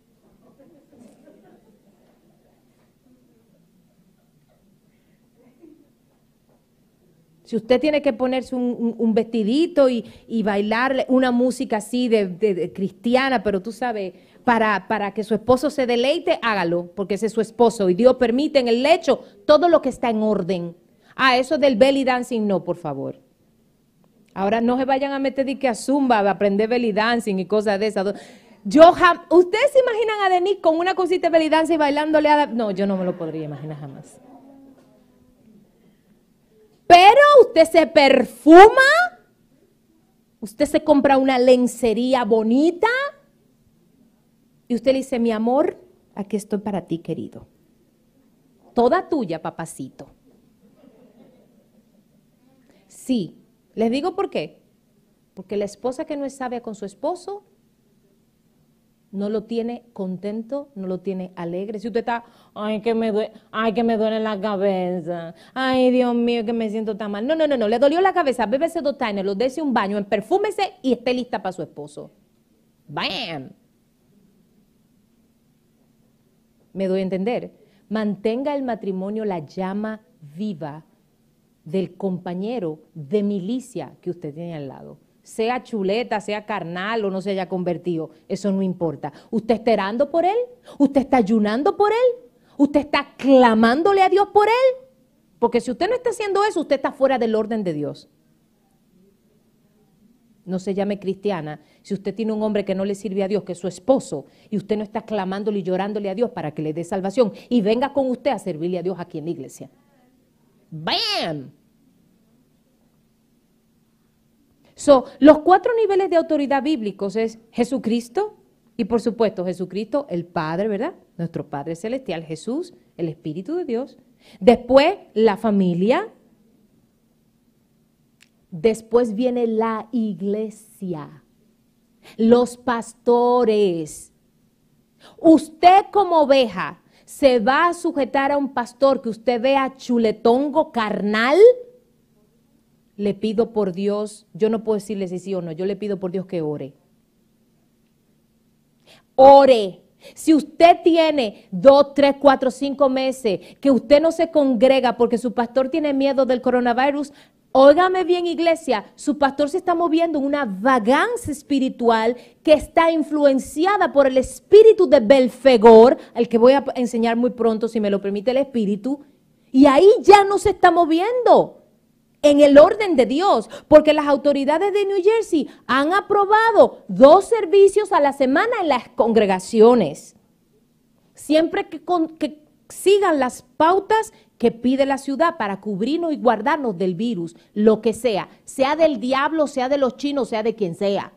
Si usted tiene que ponerse un, vestidito y, bailar una música así de, cristiana, pero tú sabes, para, para, que su esposo se deleite, hágalo, porque ese es su esposo. Y Dios permite en el lecho todo lo que está en orden. Ah, eso del belly dancing, no, por favor. Ahora no se vayan a meter de que a Zumba, a aprender belly dancing y cosas de esas. Yo ¿Ustedes se imaginan a Denise con una cosita de belly dancing y bailándole a... No, yo no me lo podría imaginar jamás. Pero usted se perfuma, usted se compra una lencería bonita y usted le dice, mi amor, aquí estoy para ti, querido. Toda tuya, papacito. Sí, les digo por qué. Porque la esposa que no es sabia con su esposo no lo tiene contento, no lo tiene alegre. Si usted está, ay, que me duele, ay, que me duele la cabeza, ay, Dios mío, que me siento tan mal. No, no, no, no, le dolió la cabeza, bébese dos lo dése un baño, perfúmese y esté lista para su esposo. ¡Bam! Me doy a entender. Mantenga el matrimonio la llama viva del compañero de milicia que usted tiene al lado sea chuleta, sea carnal o no se haya convertido, eso no importa. ¿Usted está orando por él? ¿Usted está ayunando por él? ¿Usted está clamándole a Dios por él? Porque si usted no está haciendo eso, usted está fuera del orden de Dios. no se llame cristiana, si usted tiene un hombre que no le sirve a Dios, que es su esposo, y usted no está clamándole y llorándole a Dios para que le dé salvación, y venga con usted a servirle a Dios aquí en la iglesia. ¡Bam! So, los cuatro niveles de autoridad bíblicos es Jesucristo, y por supuesto Jesucristo, el Padre, ¿verdad? Nuestro Padre Celestial, Jesús, el Espíritu de Dios. Después, la familia, Después viene la iglesia, los pastores. Usted como oveja se va a sujetar a un pastor que usted vea chuletongo carnal. Le pido por Dios, yo no puedo decirle si sí o no, yo le pido por Dios que ore. Ore. Si usted tiene dos, tres, cuatro, cinco meses que usted no se congrega porque su pastor tiene miedo del coronavirus, Óigame bien, iglesia, su pastor se está moviendo en una vagancia espiritual que está influenciada por el espíritu de Belfegor, al que voy a enseñar muy pronto, si me lo permite el espíritu, y ahí ya no se está moviendo en el orden de Dios, porque las autoridades de New Jersey han aprobado dos servicios a la semana en las congregaciones. Siempre que, sigan las pautas que pide la ciudad para cubrirnos y guardarnos del virus, lo que sea, sea del diablo, sea de los chinos, sea de quien sea.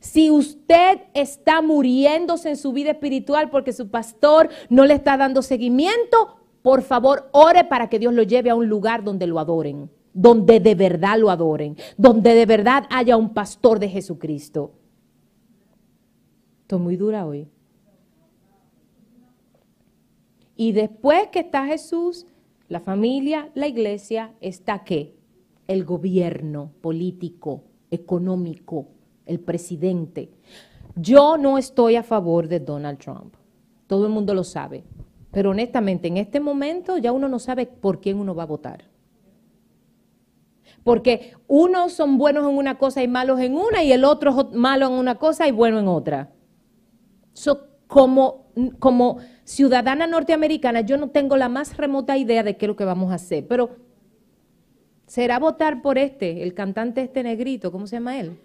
Si usted está muriéndose en su vida espiritual porque su pastor no le está dando seguimiento, por favor, ore para que Dios lo lleve a un lugar donde lo adoren, donde de verdad lo adoren, donde de verdad haya un pastor de Jesucristo. Estoy muy dura hoy. Y después que está Jesús, la familia, la iglesia, está qué? El gobierno político, económico, el presidente. Yo no estoy a favor de Donald Trump. Todo el mundo lo sabe. Pero honestamente, en este momento ya uno no sabe por quién uno va a votar. Porque unos son buenos en una cosa y malos en una, y el otro es malo en una cosa y bueno en otra. Como, como ciudadana norteamericana, yo no tengo la más remota idea de qué es lo que vamos a hacer, pero será votar por este, el cantante este negrito, ¿cómo se llama él?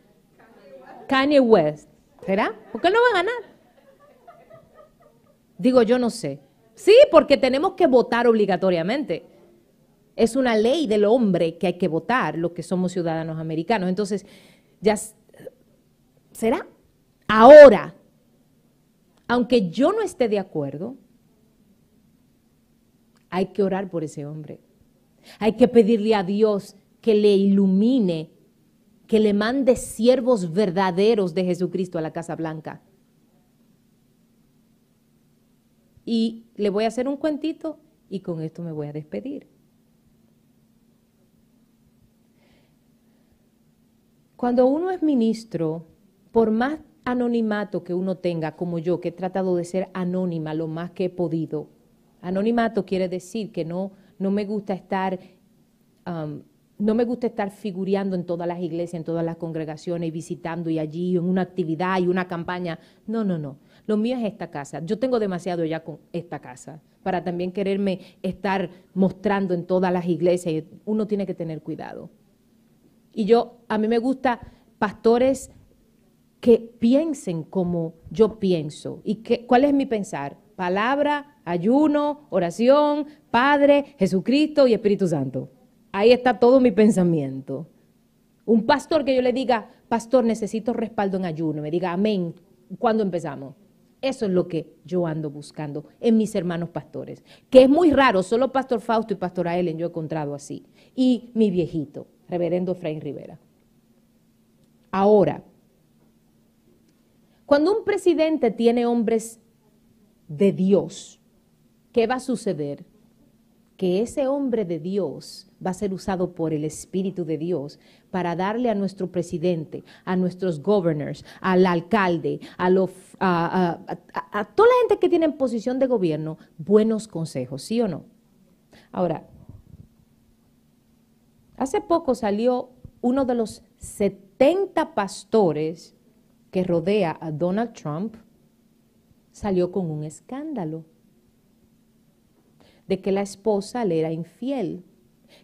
Kanye West. ¿Será? Porque él no va a ganar. Digo, yo no sé. Sí, porque tenemos que votar obligatoriamente. Es una ley del hombre que hay que votar, los que somos ciudadanos americanos. Entonces, ya será. Ahora, aunque yo no esté de acuerdo, hay que orar por ese hombre. Hay que pedirle a Dios que le ilumine, que le mande siervos verdaderos de Jesucristo a la Casa Blanca. Y le voy a hacer un cuentito y con esto me voy a despedir. Cuando uno es ministro, por más anonimato que uno tenga, como yo, que he tratado de ser anónima lo más que he podido. Anonimato quiere decir que no, no me gusta estar, um, no me gusta estar figureando en todas las iglesias, en todas las congregaciones y visitando y allí en una actividad y una campaña. No, no, no. Lo mío es esta casa. Yo tengo demasiado ya con esta casa para también quererme estar mostrando en todas las iglesias. Uno tiene que tener cuidado. Y yo, a mí me gusta pastores que piensen como yo pienso. ¿Y qué, cuál es mi pensar? Palabra, ayuno, oración, Padre, Jesucristo y Espíritu Santo. Ahí está todo mi pensamiento. Un pastor que yo le diga, pastor, necesito respaldo en ayuno, me diga, amén, ¿cuándo empezamos? Eso es lo que yo ando buscando en mis hermanos pastores, que es muy raro, solo Pastor Fausto y Pastora Ellen yo he encontrado así. Y mi viejito, Reverendo Efraín Rivera. Ahora, cuando un presidente tiene hombres de Dios, ¿qué va a suceder? Que ese hombre de Dios va a ser usado por el Espíritu de Dios para darle a nuestro presidente, a nuestros governors, al alcalde, a, a, toda la gente que tiene en posición de gobierno, buenos consejos, ¿sí o no? Ahora, hace poco salió uno de los 70 pastores que rodea a Donald Trump salió con un escándalo de que la esposa le era infiel.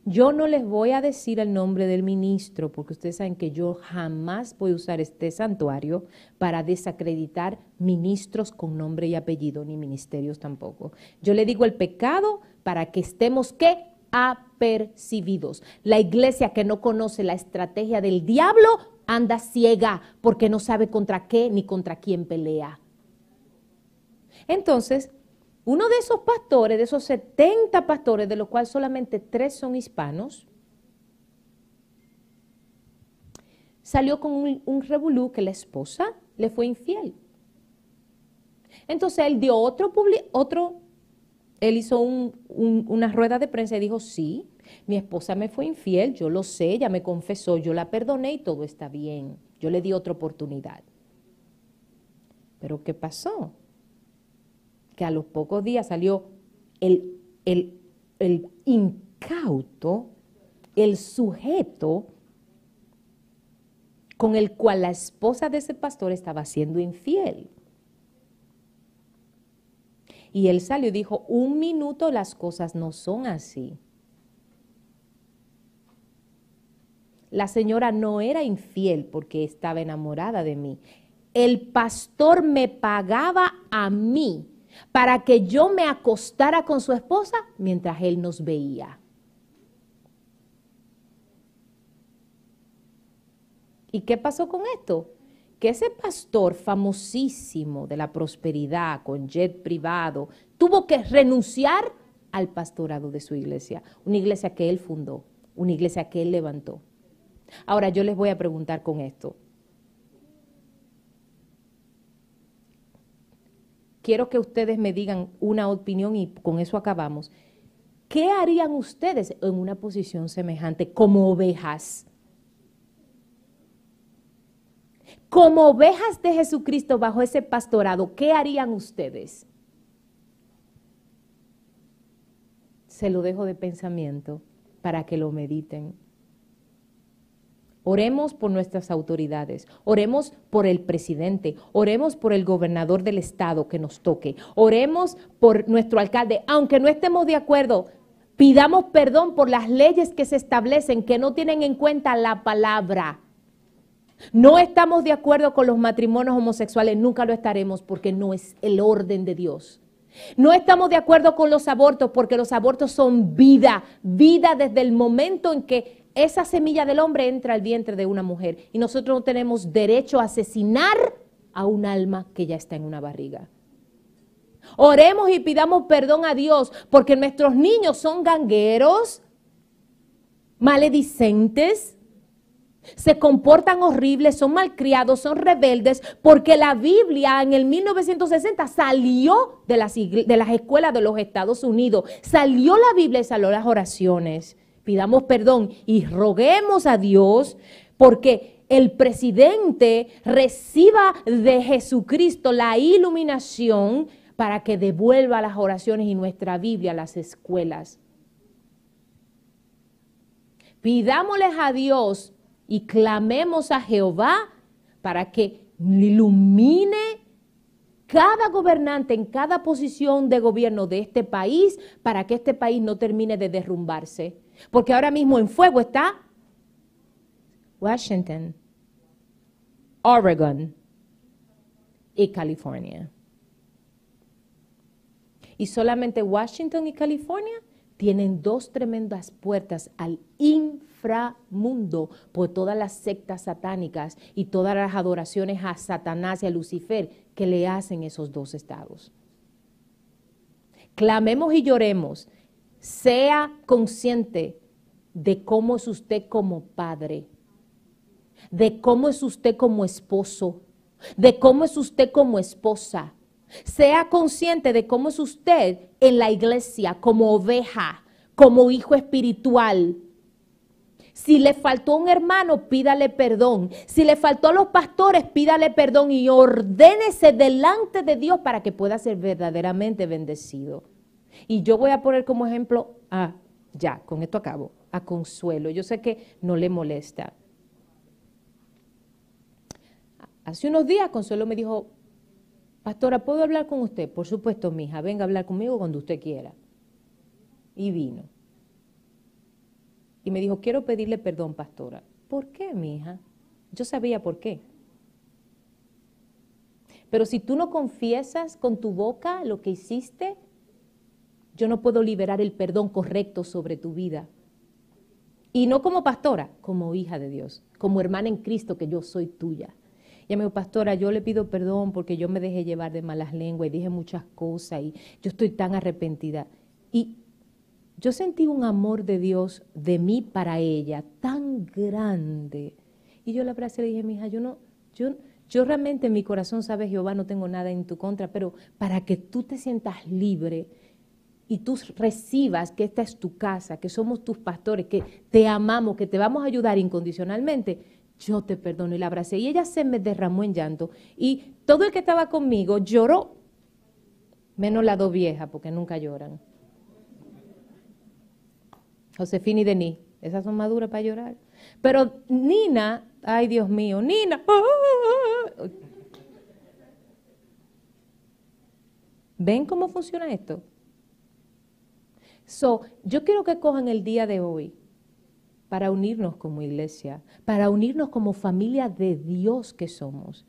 Yo no les voy a decir el nombre del ministro porque ustedes saben que yo jamás voy a usar este santuario para desacreditar ministros con nombre y apellido, ni ministerios tampoco. Yo le digo el pecado para que estemos ¿qué? apercibidos. La iglesia que no conoce la estrategia del diablo anda ciega porque no sabe contra qué ni contra quién pelea. Entonces, uno de esos pastores, de esos 70 pastores, de los cuales solamente tres son hispanos, salió con un, un revolú que la esposa le fue infiel. Entonces él dio otro, otro él hizo una rueda de prensa y dijo, sí, mi esposa me fue infiel, yo lo sé, ella me confesó, yo la perdoné y todo está bien. Yo le di otra oportunidad. Pero ¿qué pasó? Que a los pocos días salió el, el, incauto, el sujeto con el cual la esposa de ese pastor estaba siendo infiel. Y él salió y dijo, un minuto las cosas no son así. La señora no era infiel porque estaba enamorada de mí. El pastor me pagaba a mí para que yo me acostara con su esposa mientras él nos veía. ¿Y qué pasó con esto? Que ese pastor famosísimo de la prosperidad con jet privado tuvo que renunciar al pastorado de su iglesia, una iglesia que él fundó, una iglesia que él levantó. Ahora yo les voy a preguntar con esto. Quiero que ustedes me digan una opinión y con eso acabamos. ¿Qué harían ustedes en una posición semejante como ovejas? Como ovejas de Jesucristo bajo ese pastorado, ¿qué harían ustedes? Se lo dejo de pensamiento para que lo mediten. Oremos por nuestras autoridades, oremos por el presidente, oremos por el gobernador del estado que nos toque, oremos por nuestro alcalde, aunque no estemos de acuerdo, pidamos perdón por las leyes que se establecen que no tienen en cuenta la palabra. No estamos de acuerdo con los matrimonios homosexuales, nunca lo estaremos porque no es el orden de Dios. No estamos de acuerdo con los abortos porque los abortos son vida, vida desde el momento en que esa semilla del hombre entra al vientre de una mujer y nosotros no tenemos derecho a asesinar a un alma que ya está en una barriga. Oremos y pidamos perdón a Dios porque nuestros niños son gangueros, maledicentes, se comportan horribles, son malcriados, son rebeldes, porque la Biblia en el 1960 salió de las, de las escuelas de los Estados Unidos, salió la Biblia y salió las oraciones pidamos perdón y roguemos a Dios porque el presidente reciba de Jesucristo la iluminación para que devuelva las oraciones y nuestra Biblia a las escuelas. Pidámosles a Dios y clamemos a Jehová para que ilumine cada gobernante en cada posición de gobierno de este país para que este país no termine de derrumbarse. Porque ahora mismo en fuego está Washington, Oregon y California. Y solamente Washington y California tienen dos tremendas puertas al inframundo por todas las sectas satánicas y todas las adoraciones a Satanás y a Lucifer que le hacen esos dos estados. Clamemos y lloremos sea consciente de cómo es usted como padre, de cómo es usted como esposo, de cómo es usted como esposa. Sea consciente de cómo es usted en la iglesia, como oveja, como hijo espiritual. Si le faltó un hermano, pídale perdón. Si le faltó a los pastores, pídale perdón y ordénese delante de Dios para que pueda ser verdaderamente bendecido. Y yo voy a poner como ejemplo, ah, ya, con esto acabo, a Consuelo. Yo sé que no le molesta. Hace unos días Consuelo me dijo, pastora, ¿puedo hablar con usted? Por supuesto, mija, venga a hablar conmigo cuando usted quiera. Y vino. y me dijo, quiero pedirle perdón, pastora. ¿Por qué, mi hija? Yo sabía por qué. Pero si tú no confiesas con tu boca lo que hiciste, yo no puedo liberar el perdón correcto sobre tu vida. Y no como pastora, como hija de Dios, como hermana en Cristo que yo soy tuya. Y me dijo, pastora, yo le pido perdón porque yo me dejé llevar de malas lenguas y dije muchas cosas y yo estoy tan arrepentida. Y yo sentí un amor de Dios de mí para ella tan grande. Y yo la abracé y le dije, mi hija, yo no, yo, yo realmente en mi corazón, sabes, Jehová, no tengo nada en tu contra, pero para que tú te sientas libre y tú recibas que esta es tu casa, que somos tus pastores, que te amamos, que te vamos a ayudar incondicionalmente, yo te perdono. Y la abracé y ella se me derramó en llanto. Y todo el que estaba conmigo lloró, menos las dos viejas, porque nunca lloran. Josefina y Denis, esas son maduras para llorar. Pero Nina, ay Dios mío, Nina, ¿ven cómo funciona esto? So, yo quiero que cojan el día de hoy para unirnos como iglesia, para unirnos como familia de Dios que somos.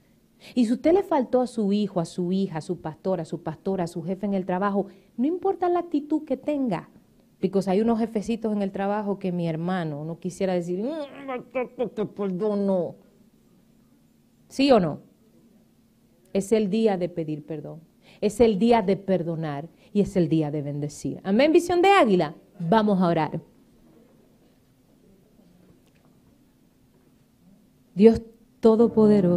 Y si usted le faltó a su hijo, a su hija, a su pastor, a su pastora, a su jefe en el trabajo, no importa la actitud que tenga, porque hay unos jefecitos en el trabajo que mi hermano no quisiera decir, te perdono. ¿Sí o no? Es el día de pedir perdón, es el día de perdonar y es el día de bendecir. Amén, visión de águila. Vamos a orar. Dios Todopoderoso.